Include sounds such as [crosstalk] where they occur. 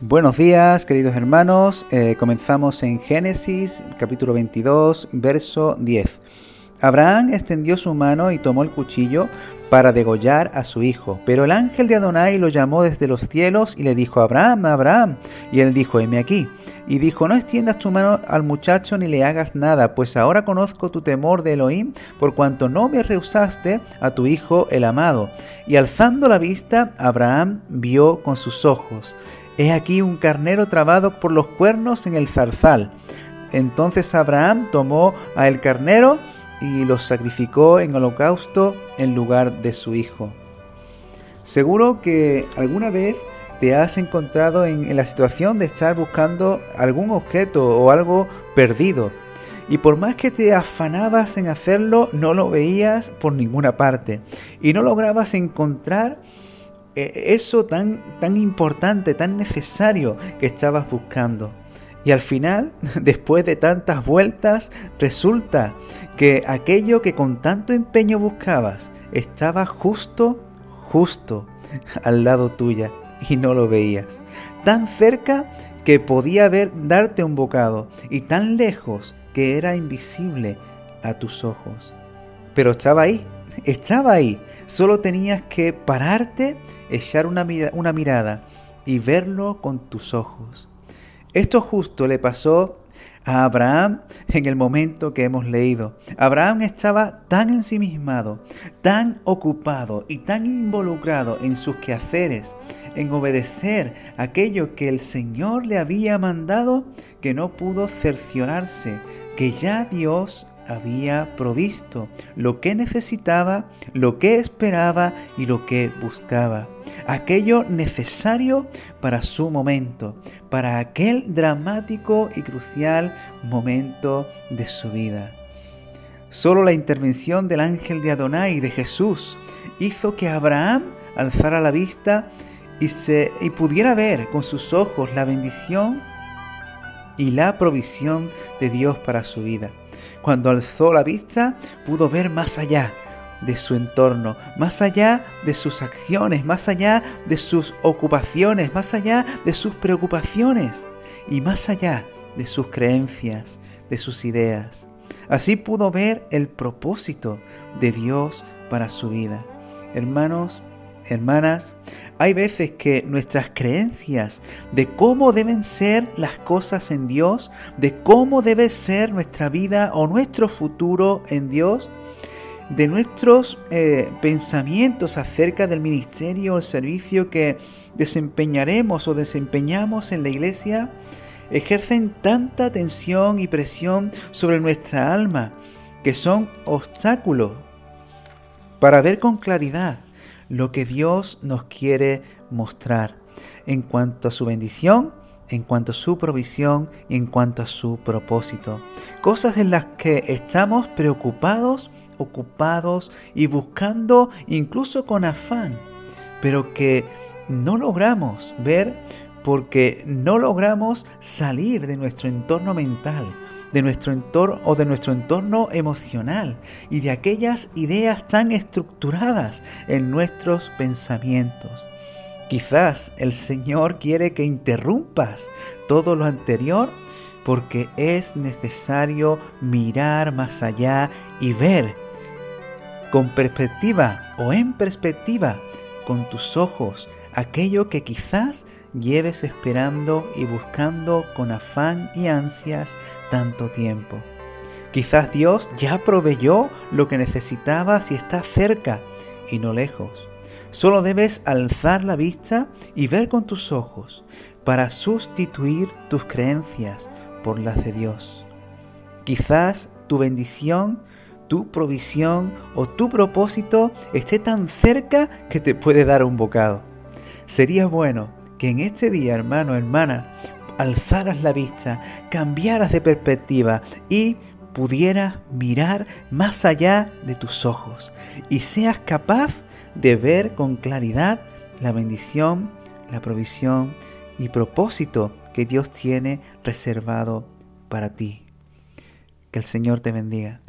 Buenos días, queridos hermanos. Eh, comenzamos en Génesis, capítulo 22, verso 10. Abraham extendió su mano y tomó el cuchillo para degollar a su hijo. Pero el ángel de Adonai lo llamó desde los cielos y le dijo, Abraham, Abraham. Y él dijo, heme aquí. Y dijo, no extiendas tu mano al muchacho ni le hagas nada, pues ahora conozco tu temor de Elohim, por cuanto no me rehusaste a tu hijo el amado. Y alzando la vista, Abraham vio con sus ojos. He aquí un carnero trabado por los cuernos en el zarzal. Entonces Abraham tomó a el carnero y lo sacrificó en holocausto en lugar de su hijo. Seguro que alguna vez te has encontrado en, la situación de estar buscando algún objeto o algo perdido. Y por más que te afanabas en hacerlo, no lo veías por ninguna parte. Y no lograbas encontrar eso tan, tan importante, tan necesario que estabas buscando. Y al final, [laughs] después de tantas vueltas, resulta que aquello que con tanto empeño buscabas estaba justo, justo al lado tuya y no lo veías. Tan cerca que podía ver darte un bocado y tan lejos que era invisible a tus ojos. Pero estaba ahí, estaba ahí. Solo tenías que pararte, echar una, una mirada y verlo con tus ojos. Esto justo le pasó a Abraham en el momento que hemos leído. Abraham estaba tan ensimismado, tan ocupado y tan involucrado en sus quehaceres, en obedecer aquello que el Señor le había mandado, que no pudo cerciorarse que ya Dios había provisto lo que necesitaba, lo que esperaba y lo que buscaba. Aquello necesario para su momento, para aquel dramático y crucial momento de su vida. Solo la intervención del ángel de Adonai, de Jesús, hizo que Abraham alzara la vista y, se, y pudiera ver con sus ojos la bendición y la provisión de Dios para su vida. Cuando alzó la vista, pudo ver más allá de su entorno, más allá de sus acciones, más allá de sus ocupaciones, más allá de sus preocupaciones y más allá de sus creencias, de sus ideas. Así pudo ver el propósito de Dios para su vida. Hermanos, hermanas, hay veces que nuestras creencias de cómo deben ser las cosas en Dios, de cómo debe ser nuestra vida o nuestro futuro en Dios, de nuestros eh, pensamientos acerca del ministerio o el servicio que desempeñaremos o desempeñamos en la iglesia, ejercen tanta tensión y presión sobre nuestra alma que son obstáculos para ver con claridad lo que Dios nos quiere mostrar en cuanto a su bendición, en cuanto a su provisión y en cuanto a su propósito. Cosas en las que estamos preocupados, ocupados y buscando incluso con afán, pero que no logramos ver porque no logramos salir de nuestro entorno mental, de nuestro entorno o de nuestro entorno emocional y de aquellas ideas tan estructuradas en nuestros pensamientos. Quizás el Señor quiere que interrumpas todo lo anterior porque es necesario mirar más allá y ver con perspectiva o en perspectiva con tus ojos aquello que quizás lleves esperando y buscando con afán y ansias tanto tiempo. Quizás Dios ya proveyó lo que necesitabas y está cerca y no lejos. Solo debes alzar la vista y ver con tus ojos para sustituir tus creencias por las de Dios. Quizás tu bendición, tu provisión o tu propósito esté tan cerca que te puede dar un bocado. Sería bueno que en este día, hermano, hermana, alzaras la vista, cambiaras de perspectiva y pudieras mirar más allá de tus ojos y seas capaz de ver con claridad la bendición, la provisión y propósito que Dios tiene reservado para ti. Que el Señor te bendiga.